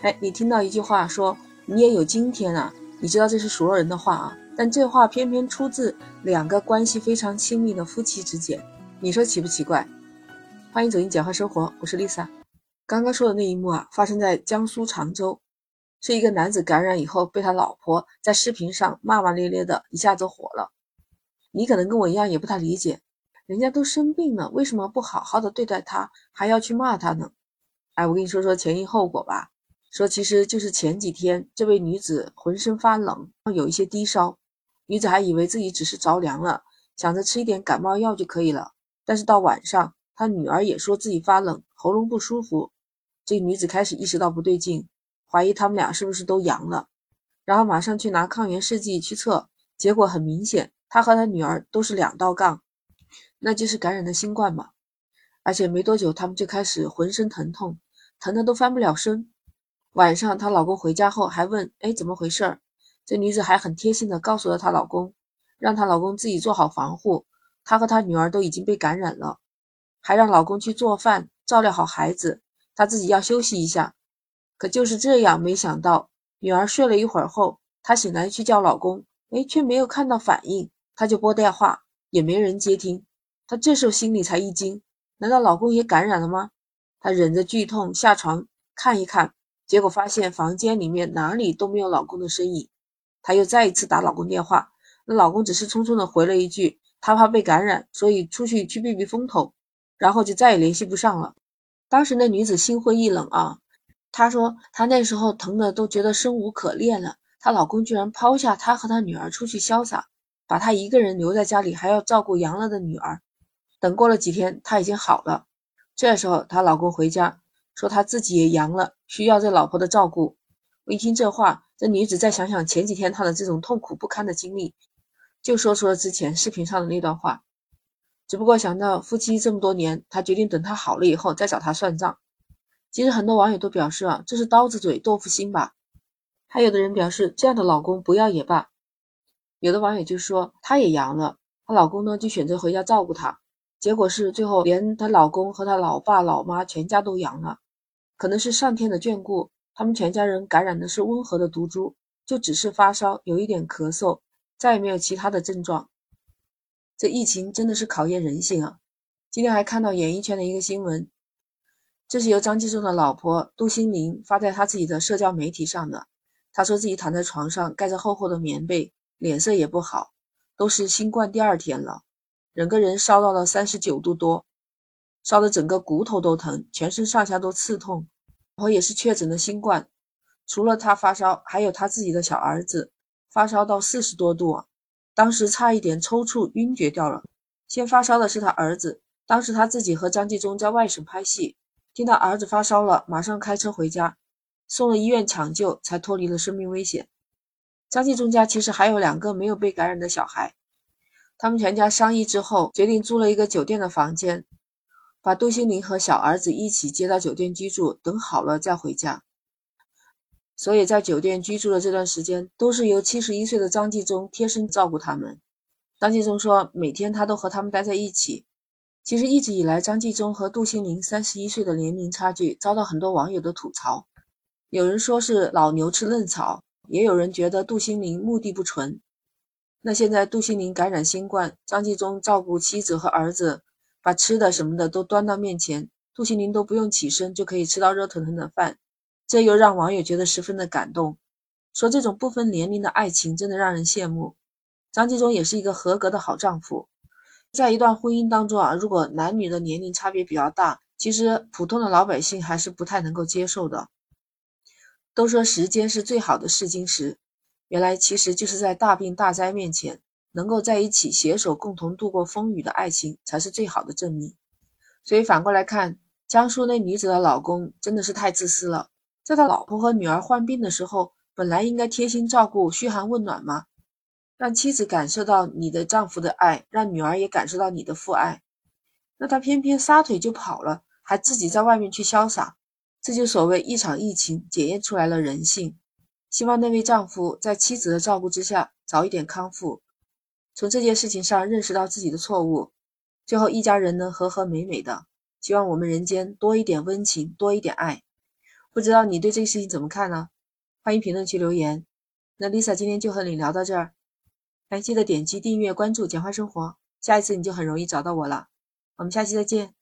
哎，你听到一句话说你也有今天啊？你知道这是所有人的话啊，但这话偏偏出自两个关系非常亲密的夫妻之间，你说奇不奇怪？欢迎走进简化生活，我是 Lisa。刚刚说的那一幕啊，发生在江苏常州，是一个男子感染以后被他老婆在视频上骂骂咧咧的，一下子火了。你可能跟我一样也不太理解，人家都生病了，为什么不好好的对待他，还要去骂他呢？哎，我跟你说说前因后果吧。说其实就是前几天，这位女子浑身发冷，有一些低烧，女子还以为自己只是着凉了，想着吃一点感冒药就可以了。但是到晚上，她女儿也说自己发冷，喉咙不舒服。这女子开始意识到不对劲，怀疑他们俩是不是都阳了，然后马上去拿抗原试剂去测，结果很明显，她和她女儿都是两道杠，那就是感染的新冠嘛。而且没多久，他们就开始浑身疼痛，疼得都翻不了身。晚上她老公回家后还问：“哎，怎么回事？”这女子还很贴心的告诉了她老公，让她老公自己做好防护，她和她女儿都已经被感染了，还让老公去做饭，照料好孩子。她自己要休息一下，可就是这样，没想到女儿睡了一会儿后，她醒来去叫老公，哎，却没有看到反应，她就拨电话，也没人接听。她这时候心里才一惊，难道老公也感染了吗？她忍着剧痛下床看一看，结果发现房间里面哪里都没有老公的身影。她又再一次打老公电话，那老公只是匆匆的回了一句，他怕被感染，所以出去去避避风头，然后就再也联系不上了。当时那女子心灰意冷啊，她说她那时候疼的都觉得生无可恋了，她老公居然抛下她和她女儿出去潇洒，把她一个人留在家里，还要照顾阳了的女儿。等过了几天，她已经好了。这时候她老公回家说他自己也阳了，需要这老婆的照顾。我一听这话，这女子再想想前几天她的这种痛苦不堪的经历，就说出了之前视频上的那段话。只不过想到夫妻这么多年，她决定等他好了以后再找他算账。其实很多网友都表示啊，这是刀子嘴豆腐心吧。还有的人表示这样的老公不要也罢。有的网友就说她也阳了，她老公呢就选择回家照顾她，结果是最后连她老公和她老爸老妈全家都阳了。可能是上天的眷顾，他们全家人感染的是温和的毒株，就只是发烧，有一点咳嗽，再也没有其他的症状。这疫情真的是考验人性啊！今天还看到演艺圈的一个新闻，这是由张纪中的老婆杜心凌发在他自己的社交媒体上的。他说自己躺在床上，盖着厚厚的棉被，脸色也不好，都是新冠第二天了，整个人烧到了三十九度多，烧的整个骨头都疼，全身上下都刺痛。然后也是确诊的新冠，除了他发烧，还有他自己的小儿子发烧到四十多度。当时差一点抽搐晕厥掉了。先发烧的是他儿子，当时他自己和张纪中在外省拍戏，听到儿子发烧了，马上开车回家，送了医院抢救，才脱离了生命危险。张纪中家其实还有两个没有被感染的小孩，他们全家商议之后，决定租了一个酒店的房间，把杜心凌和小儿子一起接到酒店居住，等好了再回家。所以在酒店居住的这段时间，都是由七十一岁的张纪中贴身照顾他们。张纪中说，每天他都和他们待在一起。其实一直以来，张纪中和杜心凌三十一岁的年龄差距遭到很多网友的吐槽。有人说是老牛吃嫩草，也有人觉得杜心凌目的不纯。那现在杜心凌感染新冠，张纪中照顾妻子和儿子，把吃的什么的都端到面前，杜心凌都不用起身就可以吃到热腾腾的饭。这又让网友觉得十分的感动，说这种不分年龄的爱情真的让人羡慕。张纪中也是一个合格的好丈夫。在一段婚姻当中啊，如果男女的年龄差别比较大，其实普通的老百姓还是不太能够接受的。都说时间是最好的试金石，原来其实就是在大病大灾面前，能够在一起携手共同度过风雨的爱情才是最好的证明。所以反过来看，江苏那女子的老公真的是太自私了。在他老婆和女儿患病的时候，本来应该贴心照顾、嘘寒问暖吗？让妻子感受到你的丈夫的爱，让女儿也感受到你的父爱。那他偏偏撒腿就跑了，还自己在外面去潇洒。这就所谓一场疫情检验出来了人性。希望那位丈夫在妻子的照顾之下早一点康复，从这件事情上认识到自己的错误，最后一家人能和和美美的。希望我们人间多一点温情，多一点爱。不知道你对这个事情怎么看呢？欢迎评论区留言。那 Lisa 今天就和你聊到这儿，哎，记得点击订阅关注简化生活，下一次你就很容易找到我了。我们下期再见。